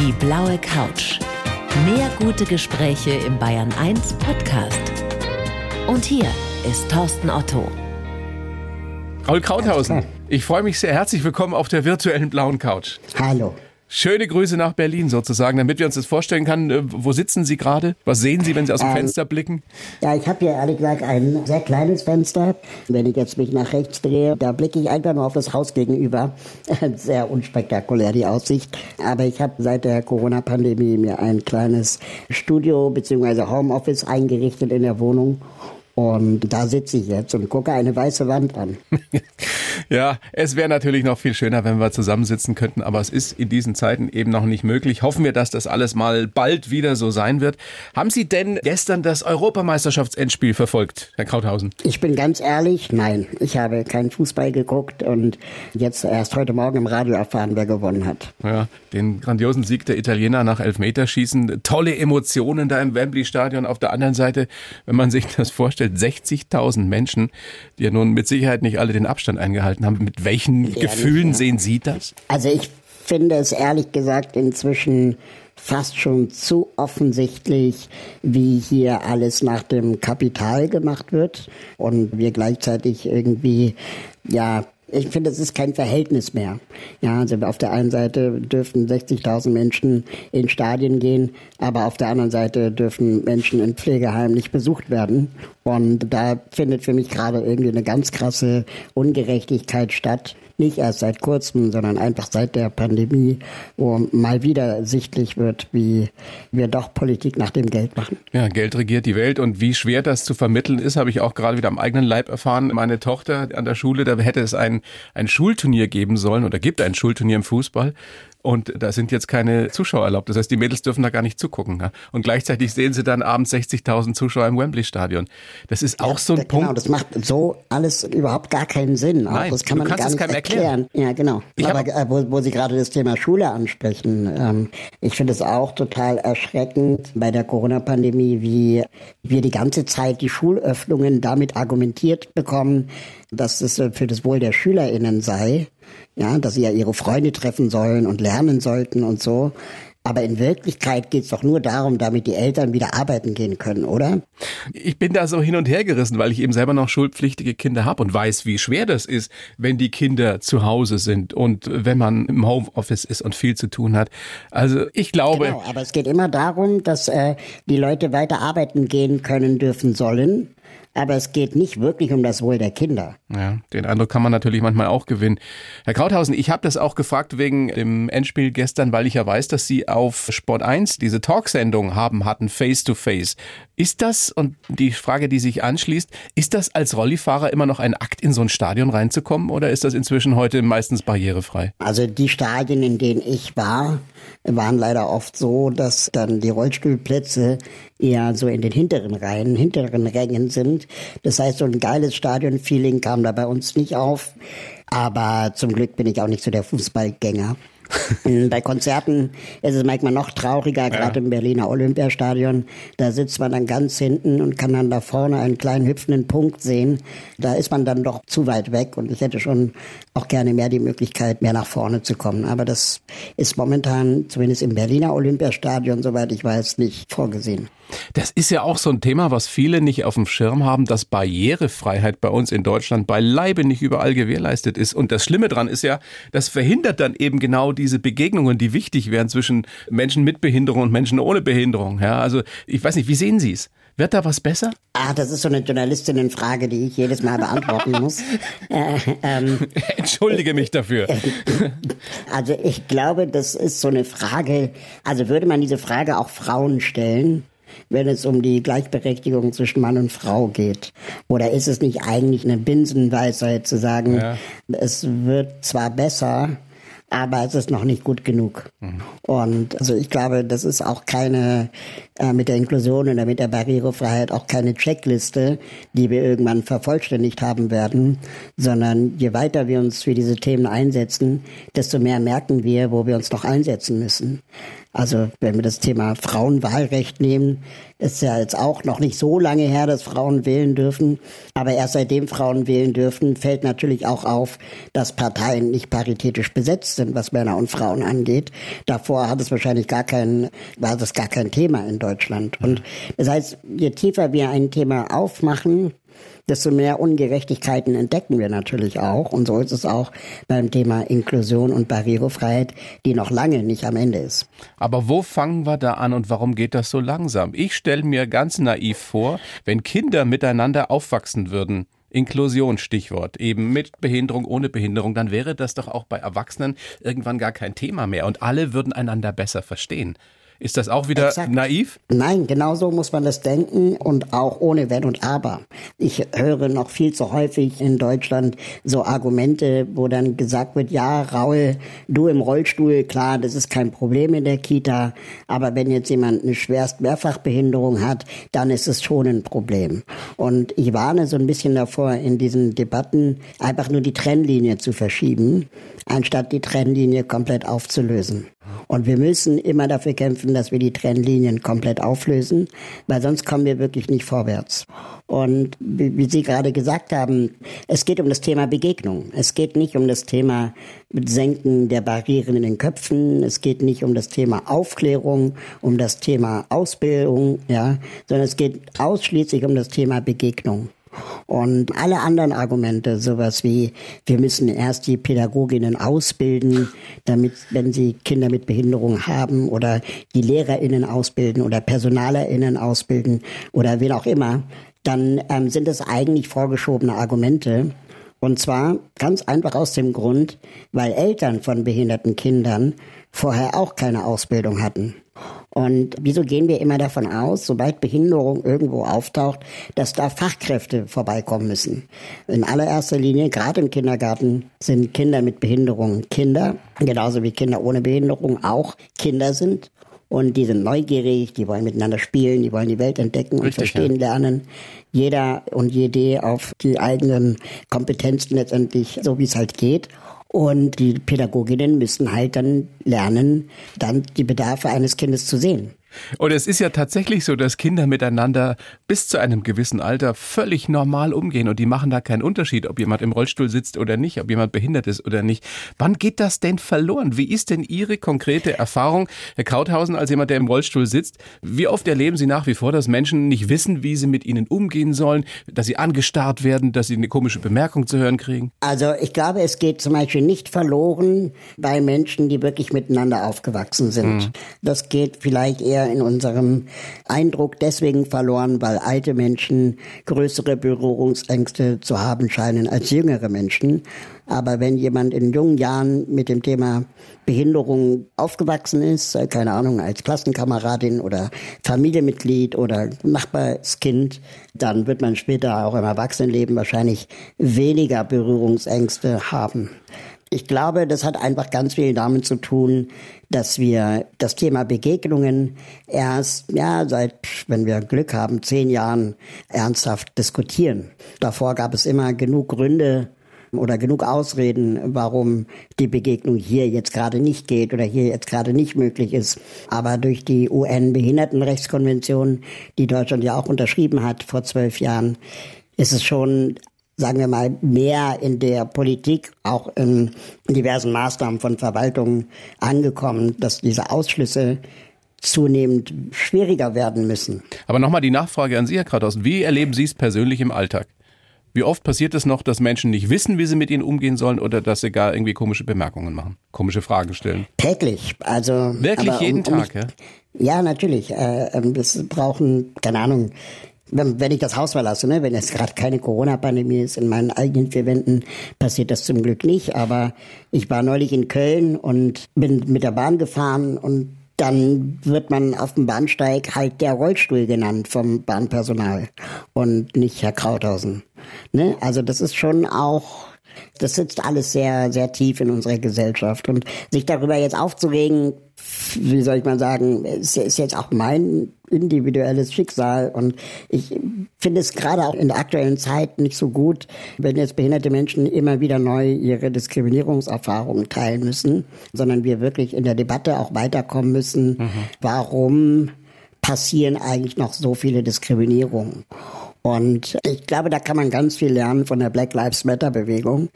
Die blaue Couch. Mehr gute Gespräche im Bayern 1 Podcast. Und hier ist Thorsten Otto. Raul Krauthausen, ich freue mich sehr. Herzlich willkommen auf der virtuellen blauen Couch. Hallo. Schöne Grüße nach Berlin sozusagen, damit wir uns das vorstellen können. Äh, wo sitzen Sie gerade? Was sehen Sie, wenn Sie aus dem ähm, Fenster blicken? Ja, ich habe hier ehrlich gesagt ein sehr kleines Fenster. Wenn ich jetzt mich nach rechts drehe, da blicke ich einfach nur auf das Haus gegenüber. Sehr unspektakulär die Aussicht. Aber ich habe seit der Corona-Pandemie mir ein kleines Studio bzw. Homeoffice eingerichtet in der Wohnung. Und da sitze ich jetzt und gucke eine weiße Wand an. Ja, es wäre natürlich noch viel schöner, wenn wir zusammensitzen könnten, aber es ist in diesen Zeiten eben noch nicht möglich. Hoffen wir, dass das alles mal bald wieder so sein wird. Haben Sie denn gestern das Europameisterschaftsendspiel verfolgt, Herr Krauthausen? Ich bin ganz ehrlich, nein. Ich habe keinen Fußball geguckt und jetzt erst heute Morgen im Radio erfahren, wer gewonnen hat. Ja, den grandiosen Sieg der Italiener nach Elfmeterschießen. Tolle Emotionen da im Wembley-Stadion. Auf der anderen Seite, wenn man sich das vorstellt, 60.000 Menschen, die ja nun mit Sicherheit nicht alle den Abstand eingehalten gehalten haben. Mit welchen Ehrlich, Gefühlen ja. sehen Sie das? Also ich finde es ehrlich gesagt inzwischen fast schon zu offensichtlich, wie hier alles nach dem Kapital gemacht wird und wir gleichzeitig irgendwie ja ich finde, es ist kein Verhältnis mehr. Ja, also auf der einen Seite dürfen 60.000 Menschen in Stadien gehen, aber auf der anderen Seite dürfen Menschen in Pflegeheimen nicht besucht werden. Und da findet für mich gerade irgendwie eine ganz krasse Ungerechtigkeit statt, nicht erst seit kurzem, sondern einfach seit der Pandemie, wo mal wieder sichtlich wird, wie wir doch Politik nach dem Geld machen. Ja, Geld regiert die Welt und wie schwer das zu vermitteln ist, habe ich auch gerade wieder am eigenen Leib erfahren. Meine Tochter an der Schule, da hätte es ein, ein Schulturnier geben sollen oder gibt ein Schulturnier im Fußball. Und da sind jetzt keine Zuschauer erlaubt. Das heißt, die Mädels dürfen da gar nicht zugucken. Ja? Und gleichzeitig sehen sie dann abends 60.000 Zuschauer im Wembley-Stadion. Das ist auch ja, so ein genau, Punkt. Genau, das macht so alles überhaupt gar keinen Sinn. Auch Nein, das kann man gar nicht erklären. erklären. Ja, genau. Ich Aber äh, wo, wo Sie gerade das Thema Schule ansprechen, ähm, ich finde es auch total erschreckend bei der Corona-Pandemie, wie wir die ganze Zeit die Schulöffnungen damit argumentiert bekommen, dass es für das Wohl der SchülerInnen sei ja, dass sie ja ihre Freunde treffen sollen und lernen sollten und so. Aber in Wirklichkeit geht es doch nur darum, damit die Eltern wieder arbeiten gehen können, oder? Ich bin da so hin und her gerissen, weil ich eben selber noch schulpflichtige Kinder habe und weiß, wie schwer das ist, wenn die Kinder zu Hause sind und wenn man im Homeoffice ist und viel zu tun hat. Also ich glaube. Genau, aber es geht immer darum, dass äh, die Leute weiter arbeiten gehen können dürfen sollen aber es geht nicht wirklich um das Wohl der Kinder. Ja, den Eindruck kann man natürlich manchmal auch gewinnen. Herr Krauthausen, ich habe das auch gefragt wegen dem Endspiel gestern, weil ich ja weiß, dass Sie auf Sport 1 diese Talksendung haben hatten, Face to Face. Ist das, und die Frage, die sich anschließt, ist das als Rollifahrer immer noch ein Akt, in so ein Stadion reinzukommen oder ist das inzwischen heute meistens barrierefrei? Also die Stadien, in denen ich war, waren leider oft so, dass dann die Rollstuhlplätze eher so in den hinteren Reihen, hinteren Rängen sind. Das heißt, so ein geiles Stadion-Feeling kam da bei uns nicht auf. Aber zum Glück bin ich auch nicht so der Fußballgänger. Bei Konzerten ist es manchmal noch trauriger, gerade ja. im Berliner Olympiastadion. Da sitzt man dann ganz hinten und kann dann da vorne einen kleinen hüpfenden Punkt sehen. Da ist man dann doch zu weit weg und ich hätte schon auch gerne mehr die Möglichkeit, mehr nach vorne zu kommen. Aber das ist momentan, zumindest im Berliner Olympiastadion, soweit ich weiß, nicht vorgesehen. Das ist ja auch so ein Thema, was viele nicht auf dem Schirm haben, dass Barrierefreiheit bei uns in Deutschland beileibe nicht überall gewährleistet ist. Und das Schlimme dran ist ja, das verhindert dann eben genau diese Begegnungen, die wichtig wären zwischen Menschen mit Behinderung und Menschen ohne Behinderung. Ja, also ich weiß nicht, wie sehen Sie es? Wird da was besser? Ah, das ist so eine Journalistinnenfrage, die ich jedes Mal beantworten muss. Äh, ähm, Entschuldige mich dafür. Also ich glaube, das ist so eine Frage, also würde man diese Frage auch Frauen stellen, wenn es um die Gleichberechtigung zwischen Mann und Frau geht? Oder ist es nicht eigentlich eine Binsenweisheit zu sagen, ja. es wird zwar besser, aber es ist noch nicht gut genug. Mhm. Und also ich glaube, das ist auch keine äh, mit der Inklusion oder mit der Barrierefreiheit auch keine Checkliste, die wir irgendwann vervollständigt haben werden, sondern je weiter wir uns für diese Themen einsetzen, desto mehr merken wir, wo wir uns noch einsetzen müssen. Also wenn wir das Thema Frauenwahlrecht nehmen, ist ja jetzt auch noch nicht so lange her, dass Frauen wählen dürfen. Aber erst seitdem Frauen wählen dürfen, fällt natürlich auch auf, dass Parteien nicht paritätisch besetzt sind, was Männer und Frauen angeht. Davor hat es wahrscheinlich gar kein, war das gar kein Thema in Deutschland. Und das heißt, je tiefer wir ein Thema aufmachen, desto mehr Ungerechtigkeiten entdecken wir natürlich auch. Und so ist es auch beim Thema Inklusion und Barrierefreiheit, die noch lange nicht am Ende ist. Aber wo fangen wir da an und warum geht das so langsam? Ich stelle mir ganz naiv vor, wenn Kinder miteinander aufwachsen würden, Inklusion Stichwort, eben mit Behinderung, ohne Behinderung, dann wäre das doch auch bei Erwachsenen irgendwann gar kein Thema mehr und alle würden einander besser verstehen. Ist das auch wieder Exakt. naiv? Nein, genau so muss man das denken und auch ohne Wenn und Aber. Ich höre noch viel zu häufig in Deutschland so Argumente, wo dann gesagt wird, ja, Raul, du im Rollstuhl, klar, das ist kein Problem in der Kita, aber wenn jetzt jemand eine schwerst Mehrfachbehinderung hat, dann ist es schon ein Problem. Und ich warne so ein bisschen davor, in diesen Debatten einfach nur die Trennlinie zu verschieben, anstatt die Trennlinie komplett aufzulösen. Und wir müssen immer dafür kämpfen, dass wir die Trennlinien komplett auflösen, weil sonst kommen wir wirklich nicht vorwärts. Und wie Sie gerade gesagt haben, es geht um das Thema Begegnung. Es geht nicht um das Thema Senken der Barrieren in den Köpfen. Es geht nicht um das Thema Aufklärung, um das Thema Ausbildung, ja, sondern es geht ausschließlich um das Thema Begegnung. Und alle anderen Argumente, sowas wie, wir müssen erst die Pädagoginnen ausbilden, damit, wenn sie Kinder mit Behinderung haben, oder die LehrerInnen ausbilden oder PersonalerInnen ausbilden oder wen auch immer, dann ähm, sind es eigentlich vorgeschobene Argumente. Und zwar ganz einfach aus dem Grund, weil Eltern von behinderten Kindern vorher auch keine Ausbildung hatten. Und wieso gehen wir immer davon aus, sobald Behinderung irgendwo auftaucht, dass da Fachkräfte vorbeikommen müssen? In allererster Linie, gerade im Kindergarten, sind Kinder mit Behinderung Kinder, genauso wie Kinder ohne Behinderung auch Kinder sind. Und die sind neugierig, die wollen miteinander spielen, die wollen die Welt entdecken und Richtig, verstehen ja. lernen. Jeder und jede auf die eigenen Kompetenzen letztendlich, so wie es halt geht. Und die Pädagoginnen müssen halt dann lernen, dann die Bedarfe eines Kindes zu sehen. Und es ist ja tatsächlich so, dass Kinder miteinander bis zu einem gewissen Alter völlig normal umgehen und die machen da keinen Unterschied, ob jemand im Rollstuhl sitzt oder nicht, ob jemand behindert ist oder nicht. Wann geht das denn verloren? Wie ist denn Ihre konkrete Erfahrung, Herr Krauthausen, als jemand, der im Rollstuhl sitzt? Wie oft erleben Sie nach wie vor, dass Menschen nicht wissen, wie sie mit ihnen umgehen sollen, dass sie angestarrt werden, dass sie eine komische Bemerkung zu hören kriegen? Also ich glaube, es geht zum Beispiel nicht verloren bei Menschen, die wirklich miteinander aufgewachsen sind. Mhm. Das geht vielleicht eher eher in unserem Eindruck deswegen verloren, weil alte Menschen größere Berührungsängste zu haben scheinen als jüngere Menschen. Aber wenn jemand in jungen Jahren mit dem Thema Behinderung aufgewachsen ist, keine Ahnung, als Klassenkameradin oder Familienmitglied oder Nachbarskind, dann wird man später auch im Erwachsenenleben wahrscheinlich weniger Berührungsängste haben. Ich glaube, das hat einfach ganz viel damit zu tun, dass wir das Thema Begegnungen erst, ja, seit, wenn wir Glück haben, zehn Jahren ernsthaft diskutieren. Davor gab es immer genug Gründe, oder genug Ausreden, warum die Begegnung hier jetzt gerade nicht geht oder hier jetzt gerade nicht möglich ist. Aber durch die UN-Behindertenrechtskonvention, die Deutschland ja auch unterschrieben hat vor zwölf Jahren, ist es schon sagen wir mal, mehr in der Politik, auch in diversen Maßnahmen von Verwaltungen angekommen, dass diese Ausschlüsse zunehmend schwieriger werden müssen. Aber nochmal die Nachfrage an Sie, Herr Kratos. Wie erleben Sie es persönlich im Alltag? Wie oft passiert es noch, dass Menschen nicht wissen, wie sie mit ihnen umgehen sollen oder dass sie gar irgendwie komische Bemerkungen machen, komische Fragen stellen? Täglich, also wirklich jeden um, um Tag, ja? Ja, natürlich. Äh, ähm, das brauchen, keine Ahnung, wenn, wenn ich das Haus verlasse, ne, wenn es gerade keine Corona-Pandemie ist, in meinen eigenen vier Wänden passiert das zum Glück nicht. Aber ich war neulich in Köln und bin mit der Bahn gefahren und dann wird man auf dem Bahnsteig halt der Rollstuhl genannt vom Bahnpersonal und nicht Herr Krauthausen. Ne? Also das ist schon auch Das sitzt alles sehr, sehr tief in unserer Gesellschaft. Und sich darüber jetzt aufzuregen, wie soll ich mal sagen, ist, ist jetzt auch mein individuelles Schicksal. Und ich finde es gerade auch in der aktuellen Zeit nicht so gut, wenn jetzt behinderte Menschen immer wieder neu ihre Diskriminierungserfahrungen teilen müssen, sondern wir wirklich in der Debatte auch weiterkommen müssen, mhm. warum passieren eigentlich noch so viele Diskriminierungen. Und ich glaube, da kann man ganz viel lernen von der Black Lives Matter Bewegung,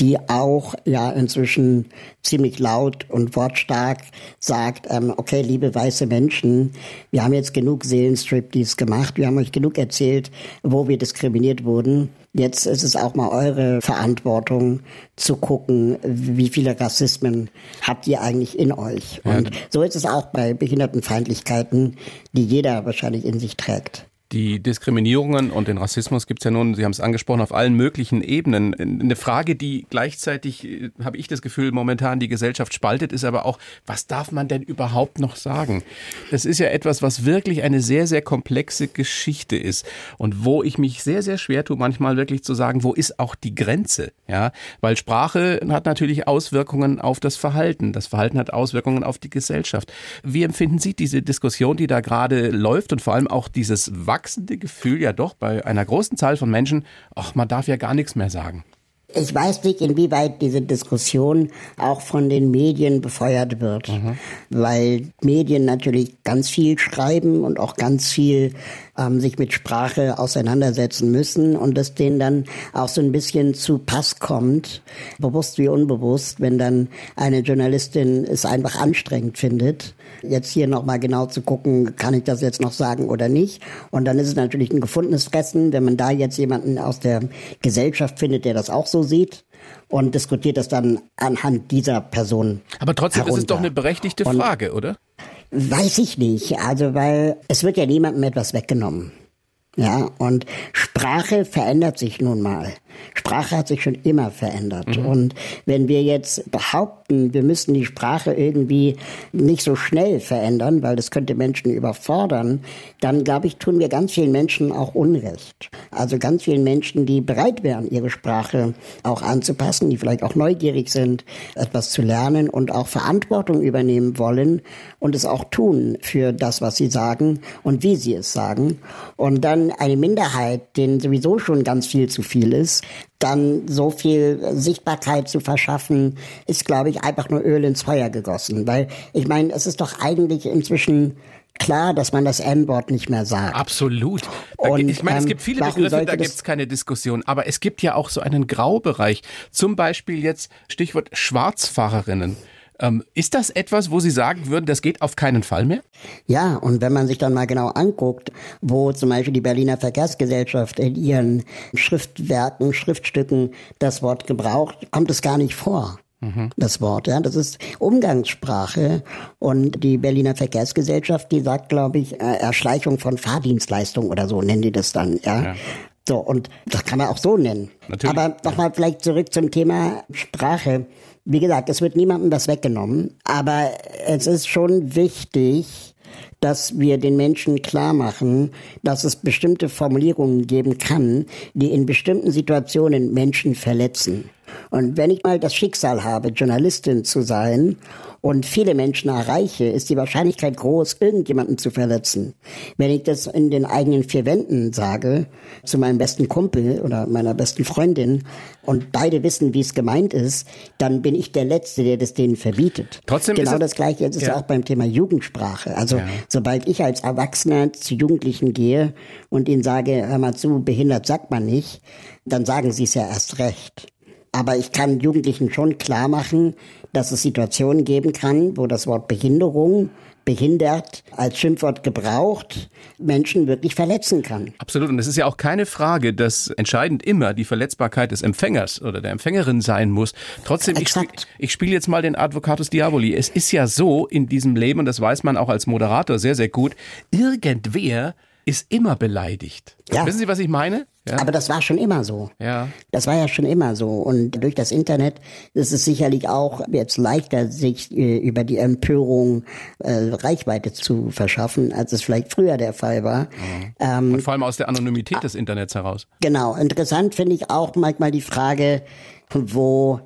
die auch ja inzwischen ziemlich laut und wortstark sagt, ähm, okay, liebe weiße Menschen, wir haben jetzt genug Seelenstriptease gemacht, wir haben euch genug erzählt, wo wir diskriminiert wurden. Jetzt ist es auch mal eure Verantwortung zu gucken, wie viele Rassismen habt ihr eigentlich in euch. Und ja. so ist es auch bei Behindertenfeindlichkeiten, die jeder wahrscheinlich in sich trägt. Die Diskriminierungen und den Rassismus gibt es ja nun, Sie haben es angesprochen, auf allen möglichen Ebenen. Eine Frage, die gleichzeitig, äh, habe ich das Gefühl, momentan die Gesellschaft spaltet, ist aber auch, was darf man denn überhaupt noch sagen? Das ist ja etwas, was wirklich eine sehr, sehr komplexe Geschichte ist und wo ich mich sehr, sehr schwer tue, manchmal wirklich zu sagen, wo ist auch die Grenze? Ja, weil Sprache hat natürlich Auswirkungen auf das Verhalten. Das Verhalten hat Auswirkungen auf die Gesellschaft. Wie empfinden Sie diese Diskussion, die da gerade läuft und vor allem auch dieses Wachstum wachsende Gefühl ja doch bei einer großen Zahl von Menschen, ach, man darf ja gar nichts mehr sagen. Ich weiß nicht, inwieweit diese Diskussion auch von den Medien befeuert wird, mhm. weil Medien natürlich ganz viel schreiben und auch ganz viel ähm, sich mit Sprache auseinandersetzen müssen und das denen dann auch so ein bisschen zu Pass kommt, bewusst wie unbewusst, wenn dann eine Journalistin es einfach anstrengend findet, jetzt hier nochmal genau zu gucken, kann ich das jetzt noch sagen oder nicht. Und dann ist es natürlich ein gefundenes Fressen, wenn man da jetzt jemanden aus der Gesellschaft findet, der das auch so sieht und diskutiert das dann anhand dieser Person. Aber trotzdem herunter. ist es doch eine berechtigte Frage, und oder? Weiß ich nicht. Also, weil es wird ja niemandem etwas weggenommen. Ja, und Sprache verändert sich nun mal. Sprache hat sich schon immer verändert. Mhm. Und wenn wir jetzt behaupten, wir müssen die Sprache irgendwie nicht so schnell verändern, weil das könnte Menschen überfordern, dann glaube ich, tun wir ganz vielen Menschen auch Unrecht. Also ganz vielen Menschen, die bereit wären, ihre Sprache auch anzupassen, die vielleicht auch neugierig sind, etwas zu lernen und auch Verantwortung übernehmen wollen und es auch tun für das, was sie sagen und wie sie es sagen. Und dann eine Minderheit, denen sowieso schon ganz viel zu viel ist, dann so viel Sichtbarkeit zu verschaffen, ist, glaube ich, einfach nur Öl ins Feuer gegossen. Weil ich meine, es ist doch eigentlich inzwischen klar, dass man das N-Wort nicht mehr sagt. Absolut. Und, ich meine, es gibt viele ähm, Begriffe, da gibt es keine Diskussion. Aber es gibt ja auch so einen Graubereich. Zum Beispiel jetzt Stichwort Schwarzfahrerinnen. Ähm, ist das etwas, wo Sie sagen würden, das geht auf keinen Fall mehr? Ja, und wenn man sich dann mal genau anguckt, wo zum Beispiel die Berliner Verkehrsgesellschaft in ihren Schriftwerken, Schriftstücken das Wort gebraucht, kommt es gar nicht vor mhm. das Wort. Ja, das ist Umgangssprache. Und die Berliner Verkehrsgesellschaft, die sagt, glaube ich, äh, Erschleichung von Fahrdienstleistung oder so nennen die das dann. Ja. ja. So, und das kann man auch so nennen. Natürlich. Aber nochmal vielleicht zurück zum Thema Sprache. Wie gesagt, es wird niemandem das weggenommen, aber es ist schon wichtig, dass wir den Menschen klar machen, dass es bestimmte Formulierungen geben kann, die in bestimmten Situationen Menschen verletzen. Und wenn ich mal das Schicksal habe, Journalistin zu sein und viele Menschen erreiche, ist die Wahrscheinlichkeit groß, irgendjemanden zu verletzen. Wenn ich das in den eigenen vier Wänden sage, zu meinem besten Kumpel oder meiner besten Freundin und beide wissen, wie es gemeint ist, dann bin ich der Letzte, der das denen verbietet. Trotzdem genau ist das Gleiche ist ja. auch beim Thema Jugendsprache. Also ja. sobald ich als Erwachsener zu Jugendlichen gehe und ihnen sage, hör mal zu, behindert sagt man nicht, dann sagen sie es ja erst recht. Aber ich kann Jugendlichen schon klar machen, dass es Situationen geben kann, wo das Wort Behinderung behindert als Schimpfwort gebraucht, Menschen wirklich verletzen kann. Absolut. Und es ist ja auch keine Frage, dass entscheidend immer die Verletzbarkeit des Empfängers oder der Empfängerin sein muss. Trotzdem, Exakt. ich, ich spiele jetzt mal den Advocatus Diaboli. Es ist ja so in diesem Leben, und das weiß man auch als Moderator sehr, sehr gut, irgendwer ist immer beleidigt. Ja. Wissen Sie, was ich meine? Ja. Aber das war schon immer so. Ja. Das war ja schon immer so. Und durch das Internet ist es sicherlich auch jetzt leichter, sich äh, über die Empörung äh, Reichweite zu verschaffen, als es vielleicht früher der Fall war. Mhm. Ähm, Und vor allem aus der Anonymität des Internets heraus. Genau. Interessant finde ich auch manchmal die Frage, wo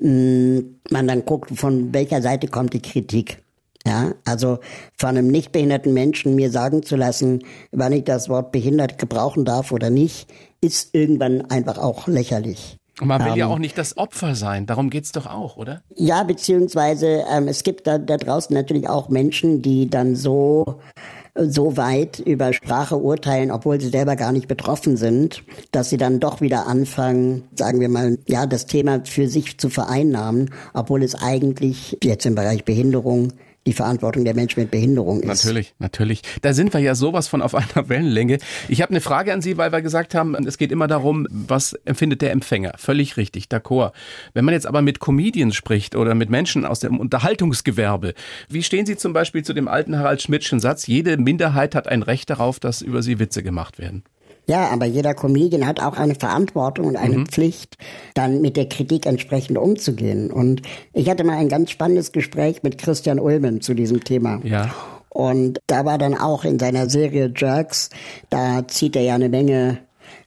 mh, mm, man dann guckt, von welcher Seite kommt die Kritik. Ja, also von einem nicht behinderten Menschen mir sagen zu lassen, wann ich das Wort behindert gebrauchen darf oder nicht, ist irgendwann einfach auch lächerlich. Und man will ähm, ja auch nicht das Opfer sein. Darum geht's doch auch, oder? Ja, beziehungsweise ähm, es gibt da, da draußen natürlich auch Menschen, die dann so so weit über Sprache urteilen, obwohl sie selber gar nicht betroffen sind, dass sie dann doch wieder anfangen, sagen wir mal, ja, das Thema für sich zu vereinnahmen, obwohl es eigentlich jetzt im Bereich Behinderung die Verantwortung der Menschen mit Behinderung ist. Natürlich, natürlich. Da sind wir ja sowas von auf einer Wellenlänge. Ich habe eine Frage an Sie, weil wir gesagt haben, es geht immer darum, was empfindet der Empfänger. Völlig richtig, d'accord. Wenn man jetzt aber mit Comedians spricht oder mit Menschen aus dem Unterhaltungsgewerbe, wie stehen Sie zum Beispiel zu dem alten Harald Schmidtschen Satz, jede Minderheit hat ein Recht darauf, dass über sie Witze gemacht werden? Ja, aber jeder Comedian hat auch eine Verantwortung und eine mhm. Pflicht, dann mit der Kritik entsprechend umzugehen. Und ich hatte mal ein ganz spannendes Gespräch mit Christian Ulmen zu diesem Thema. Ja. Und da war dann auch in seiner Serie Jerks, da zieht er ja eine Menge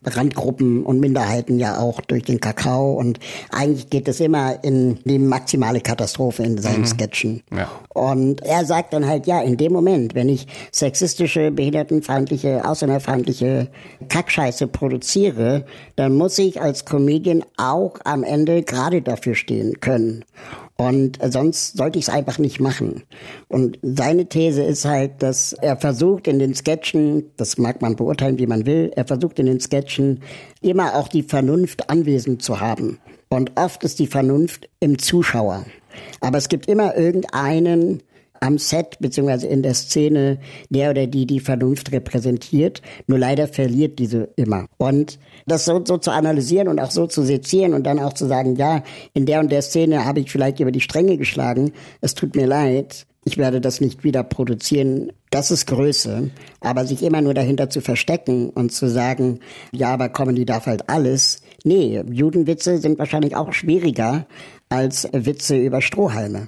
Randgruppen und Minderheiten ja auch durch den Kakao. Und eigentlich geht es immer in die maximale Katastrophe in seinen mhm. Sketchen. Ja. Und er sagt dann halt, ja, in dem Moment, wenn ich sexistische, behindertenfeindliche, ausländerfeindliche Kackscheiße produziere, dann muss ich als Comedian auch am Ende gerade dafür stehen können. Und sonst sollte ich es einfach nicht machen. Und seine These ist halt, dass er versucht in den Sketchen, das mag man beurteilen, wie man will, er versucht in den Sketchen immer auch die Vernunft anwesend zu haben. Und oft ist die Vernunft im Zuschauer. Aber es gibt immer irgendeinen, am Set beziehungsweise in der Szene der oder die die Vernunft repräsentiert. Nur leider verliert diese immer. Und das so, so zu analysieren und auch so zu sezieren und dann auch zu sagen, ja, in der und der Szene habe ich vielleicht über die Stränge geschlagen, es tut mir leid, ich werde das nicht wieder produzieren. Das ist Größe. Aber sich immer nur dahinter zu verstecken und zu sagen, ja, aber Comedy darf halt alles. Nee, Judenwitze sind wahrscheinlich auch schwieriger als Witze über Strohhalme.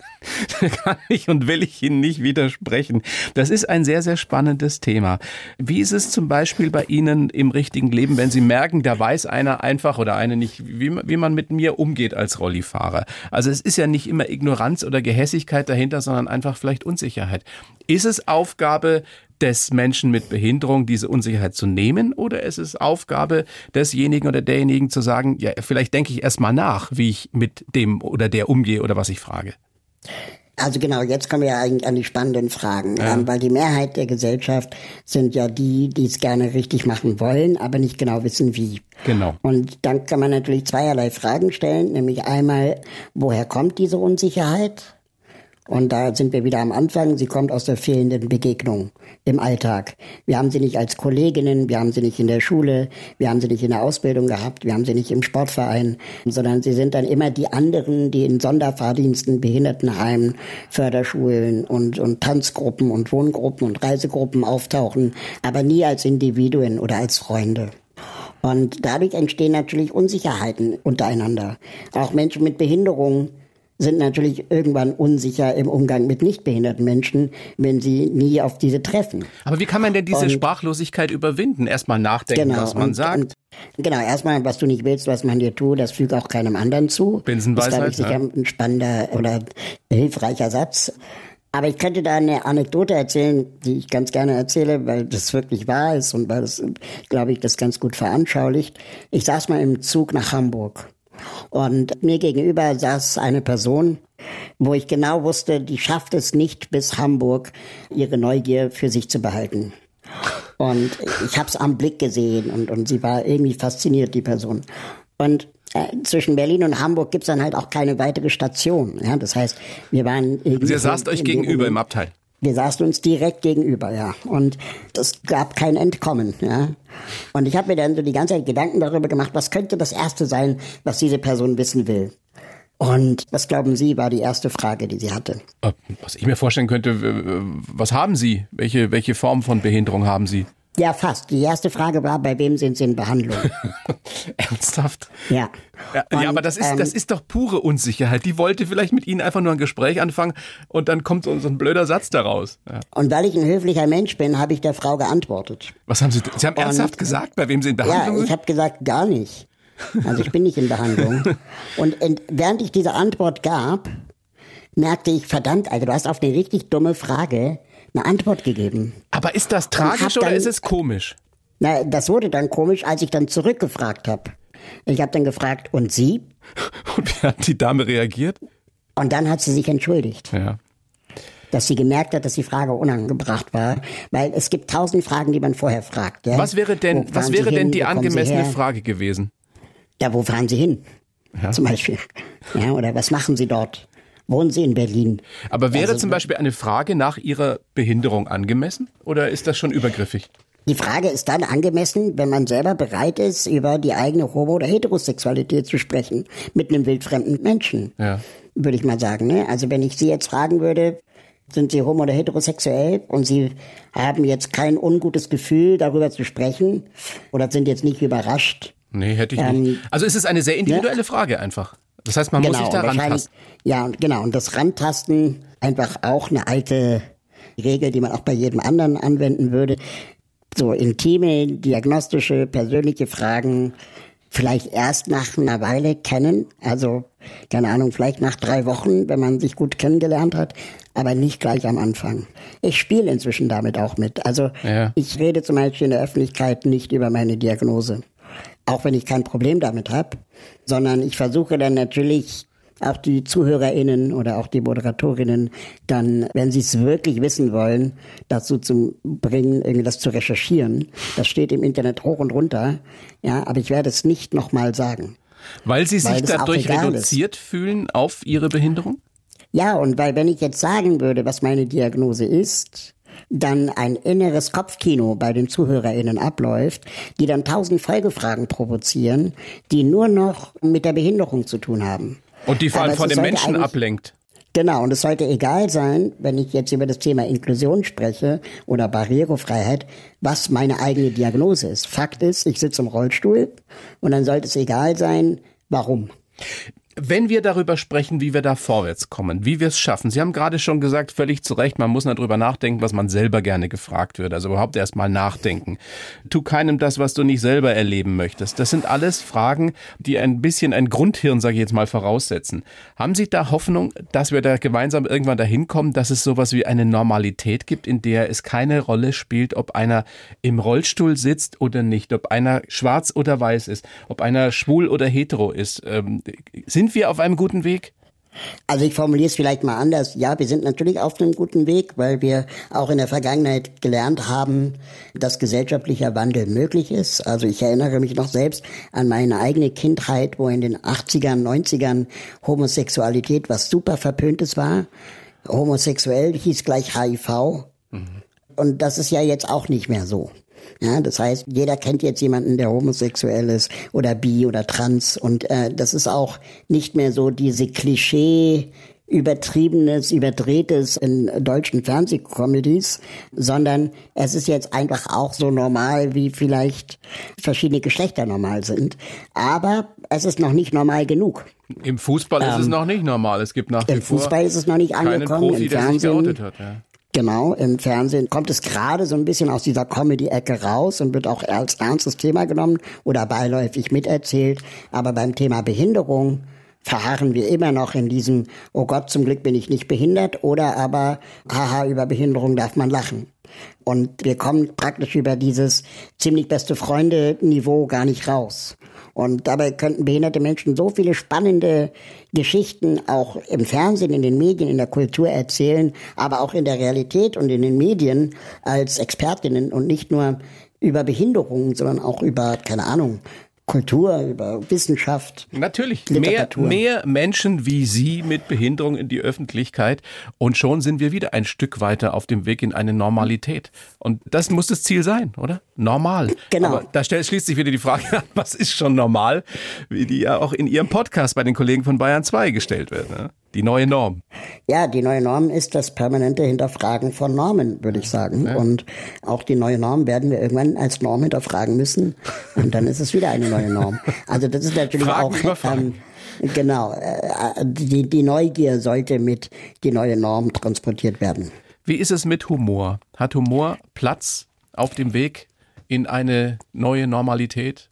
da kann ich und will ich Ihnen nicht widersprechen. Das ist ein sehr, sehr spannendes Thema. Wie ist es zum Beispiel bei Ihnen im richtigen Leben, wenn Sie merken, da weiß einer einfach oder eine nicht, wie, wie man mit mir umgeht als Rollifahrer? Also es ist ja nicht immer Ignoranz oder Gehässigkeit dahinter, sondern einfach vielleicht Unsicherheit. Ist es Aufgabe des Menschen mit Behinderung, diese Unsicherheit zu nehmen? Oder ist es Aufgabe desjenigen oder derjenigen zu sagen, ja, vielleicht denke ich erst mal nach, wie ich mit dem oder der umgehe oder was ich frage? Also genau, jetzt kommen wir eigentlich an die spannenden Fragen, ja. ähm, weil die Mehrheit der Gesellschaft sind ja die, die es gerne richtig machen wollen, aber nicht genau wissen, wie. Genau. Und dann kann man natürlich zweierlei Fragen stellen, nämlich einmal, woher kommt diese Unsicherheit? Und da sind wir wieder am Anfang. Sie kommt aus der fehlenden Begegnung im Alltag. Wir haben sie nicht als Kolleginnen, wir haben sie nicht in der Schule, wir haben sie nicht in der Ausbildung gehabt, wir haben sie nicht im Sportverein, sondern sie sind dann immer die anderen, die in Sonderfahrdiensten, Behindertenheimen, Förderschulen und, und Tanzgruppen und Wohngruppen und Reisegruppen auftauchen, aber nie als Individuen oder als Freunde. Und dadurch entstehen natürlich Unsicherheiten untereinander. Auch Menschen mit Behinderungen sind natürlich irgendwann unsicher im Umgang mit nichtbehinderten Menschen, wenn sie nie auf diese treffen. Aber wie kann man denn diese und, Sprachlosigkeit überwinden? Erstmal nachdenken, genau, was man und, sagt. Und, genau, erstmal, was du nicht willst, was man dir tut, das fügt auch keinem anderen zu. Binsenweisheit. Das ist, glaube ich, sicher ein spannender oder hilfreicher Satz. Aber ich könnte da eine Anekdote erzählen, die ich ganz gerne erzähle, weil das wirklich wahr ist und weil das, glaube ich, das ganz gut veranschaulicht. Ich saß mal im Zug nach Hamburg und mir gegenüber saß eine Person, wo ich genau wusste, die schafft es nicht bis Hamburg, ihre Neugier für sich zu behalten. Und ich habe es am Blick gesehen und, und sie war irgendwie fasziniert, die Person. Und äh, zwischen Berlin und Hamburg gibt's dann halt auch keine weitere Station. Ja, das heißt, wir waren. Sie saßt euch gegenüber im Abteil. Wir saßen uns direkt gegenüber, ja. Und es gab kein Entkommen, ja. Und ich habe mir dann so die ganze Zeit Gedanken darüber gemacht, was könnte das Erste sein, was diese Person wissen will. Und was glauben Sie, war die erste Frage, die sie hatte? Äh, was ich mir vorstellen könnte, was haben Sie? Welche, welche Form von Behinderung haben Sie? Ja, fast. Die erste Frage war, bei wem sind Sie in Behandlung? Ernsthaft? Ja. Ja, und, ja aber das ist, ähm, das ist doch pure Unsicherheit. Die wollte vielleicht mit Ihnen einfach nur ein Gespräch anfangen und dann kommt so, so ein blöder Satz daraus. Ja. Und weil ich ein höflicher Mensch bin, habe ich der Frau geantwortet. Was haben Sie? Sie haben und, ernsthaft gesagt, bei wem Sie in Behandlung sind? Ja, ich habe gesagt, gar nicht. Also ich bin nicht in Behandlung. Und während ich diese Antwort gab, merkte ich, verdammt, also du hast auf eine richtig dumme Frage eine Antwort gegeben. Aber ist das tragisch oder ist es komisch? Na, das wurde dann komisch, als ich dann zurückgefragt habe. Ich habe dann gefragt, und Sie? Und wie hat die Dame reagiert? Und dann hat sie sich entschuldigt. Ja. Dass sie gemerkt hat, dass die Frage unangebracht war, weil es gibt tausend Fragen, die man vorher fragt. Ja? Was wäre denn, was wäre denn die angemessene Frage gewesen? Ja, wo fahren Sie hin? Ja. Zum Beispiel. Ja, oder was machen Sie dort? Wohnen Sie in Berlin? Aber wäre also, zum Beispiel eine Frage nach Ihrer Behinderung angemessen oder ist das schon übergriffig? Die Frage ist dann angemessen, wenn man selber bereit ist, über die eigene Homo- oder Heterosexualität zu sprechen mit einem wildfremden Menschen. Ja. Würde ich mal sagen. Ne? Also wenn ich Sie jetzt fragen würde, sind Sie homo- oder heterosexuell und Sie haben jetzt kein ungutes Gefühl, darüber zu sprechen oder sind jetzt nicht überrascht. Nee, hätte ich ähm, nicht. Also ist es eine sehr individuelle ne? Frage einfach. Das heißt, man genau, muss sich da rantasten. Ja, genau. Und das Rantasten einfach auch eine alte Regel, die man auch bei jedem anderen anwenden würde. So intime, diagnostische, persönliche Fragen vielleicht erst nach einer Weile kennen. Also, keine Ahnung, vielleicht nach drei Wochen, wenn man sich gut kennengelernt hat, aber nicht gleich am Anfang. Ich spiele inzwischen damit auch mit. Also, ja. ich rede zum Beispiel in der Öffentlichkeit nicht über meine Diagnose auch wenn ich kein Problem damit habe, sondern ich versuche dann natürlich auch die ZuhörerInnen oder auch die ModeratorInnen dann, wenn sie es wirklich wissen wollen, dazu zu bringen, irgendwie das zu recherchieren. Das steht im Internet hoch und runter. Ja, aber ich werde es nicht nochmal sagen. Weil sie sich weil dadurch reduziert ist. fühlen auf ihre Behinderung? Ja, und weil wenn ich jetzt sagen würde, was meine Diagnose ist, dann ein inneres Kopfkino bei den ZuhörerInnen abläuft, die dann tausend Folgefragen provozieren, die nur noch mit der Behinderung zu tun haben. Und die vor allem von den Menschen ablenkt. Genau, und es sollte egal sein, wenn ich jetzt über das Thema Inklusion spreche oder Barrierefreiheit, was meine eigene Diagnose ist. Fakt ist, ich sitze im Rollstuhl und dann sollte es egal sein, warum. Wenn wir darüber sprechen, wie wir da vorwärts kommen, wie wir es schaffen. Sie haben gerade schon gesagt, völlig zu Recht, man muss darüber nachdenken, was man selber gerne gefragt wird. Also überhaupt erst mal nachdenken. Tu keinem das, was du nicht selber erleben möchtest. Das sind alles Fragen, die ein bisschen ein Grundhirn, sage ich jetzt mal, voraussetzen. Haben Sie da Hoffnung, dass wir da gemeinsam irgendwann dahin kommen, dass es sowas wie eine Normalität gibt, in der es keine Rolle spielt, ob einer im Rollstuhl sitzt oder nicht, ob einer schwarz oder weiß ist, ob einer schwul oder hetero ist? Ähm, sind wir auf einem guten Weg? Also ich formuliere es vielleicht mal anders. Ja, wir sind natürlich auf einem guten Weg, weil wir auch in der Vergangenheit gelernt haben, dass gesellschaftlicher Wandel möglich ist. Also ich erinnere mich noch selbst an meine eigene Kindheit, wo in den 80ern, 90ern Homosexualität was super verpöntes war. Homosexuell hieß gleich HIV. Mhm. Und das ist ja jetzt auch nicht mehr so. Ja, das heißt, jeder kennt jetzt jemanden, der homosexuell ist oder bi oder trans. Und äh, das ist auch nicht mehr so diese Klischee übertriebenes, überdrehtes in deutschen Fernsehcomedies, sondern es ist jetzt einfach auch so normal, wie vielleicht verschiedene Geschlechter normal sind. Aber es ist noch nicht normal genug. Im Fußball ähm, ist es ähm, noch nicht normal. Es gibt nach Im Fußball ist es noch nicht angekommen. Profi, Im Fernsehen, hat, ja. Genau, im Fernsehen kommt es gerade so ein bisschen aus dieser Comedy-Ecke raus und wird auch als ernstes Thema genommen oder beiläufig miterzählt. Aber beim Thema Behinderung verharren wir immer noch in diesem, oh Gott, zum Glück bin ich nicht behindert oder aber, haha, über Behinderung darf man lachen. Und wir kommen praktisch über dieses ziemlich beste Freunde-Niveau gar nicht raus. Und dabei könnten behinderte Menschen so viele spannende Geschichten auch im Fernsehen, in den Medien, in der Kultur erzählen, aber auch in der Realität und in den Medien als Expertinnen und nicht nur über Behinderungen, sondern auch über, keine Ahnung, Kultur, über Wissenschaft. Natürlich, mehr, mehr Menschen wie Sie mit Behinderung in die Öffentlichkeit und schon sind wir wieder ein Stück weiter auf dem Weg in eine Normalität. Und das muss das Ziel sein, oder? Normal. Genau. Aber da stellt, schließt sich wieder die Frage an, was ist schon normal, wie die ja auch in Ihrem Podcast bei den Kollegen von Bayern 2 gestellt wird. Ne? Die neue Norm. Ja, die neue Norm ist das permanente Hinterfragen von Normen, würde ich sagen. Ja. Und auch die neue Norm werden wir irgendwann als Norm hinterfragen müssen. Und dann ist es wieder eine neue Norm. Also das ist natürlich Fragen auch. Ähm, genau. Äh, die, die Neugier sollte mit die neue Norm transportiert werden. Wie ist es mit Humor? Hat Humor Platz auf dem Weg in eine neue Normalität?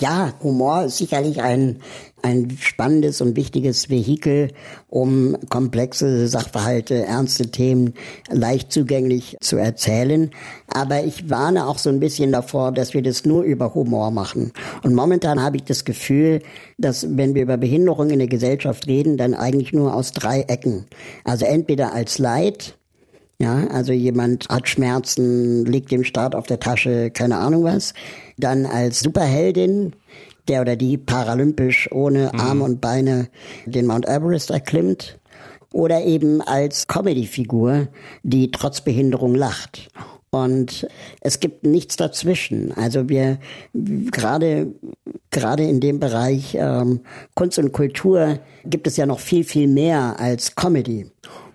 Ja, Humor ist sicherlich ein, ein spannendes und wichtiges Vehikel, um komplexe Sachverhalte, ernste Themen leicht zugänglich zu erzählen. Aber ich warne auch so ein bisschen davor, dass wir das nur über Humor machen. Und momentan habe ich das Gefühl, dass wenn wir über Behinderung in der Gesellschaft reden, dann eigentlich nur aus drei Ecken. Also entweder als Leid, ja, also jemand hat Schmerzen, liegt dem Staat auf der Tasche, keine Ahnung was. Dann als Superheldin, der oder die paralympisch ohne mhm. Arme und Beine den Mount Everest erklimmt. Oder eben als Comedy-Figur, die trotz Behinderung lacht. Und es gibt nichts dazwischen. Also wir gerade gerade in dem Bereich ähm, Kunst und Kultur gibt es ja noch viel viel mehr als Comedy.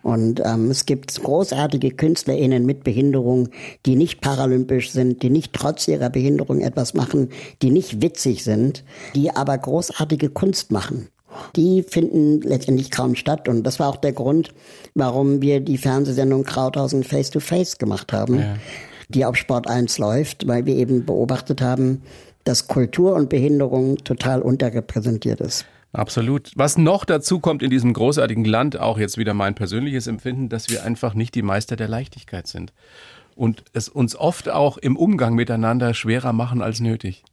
Und ähm, es gibt großartige KünstlerInnen mit Behinderung, die nicht paralympisch sind, die nicht trotz ihrer Behinderung etwas machen, die nicht witzig sind, die aber großartige Kunst machen. Die finden letztendlich kaum statt. Und das war auch der Grund, warum wir die Fernsehsendung Krauthausen Face to Face gemacht haben, ja. die auf Sport 1 läuft, weil wir eben beobachtet haben, dass Kultur und Behinderung total unterrepräsentiert ist. Absolut. Was noch dazu kommt in diesem großartigen Land, auch jetzt wieder mein persönliches Empfinden, dass wir einfach nicht die Meister der Leichtigkeit sind. Und es uns oft auch im Umgang miteinander schwerer machen als nötig.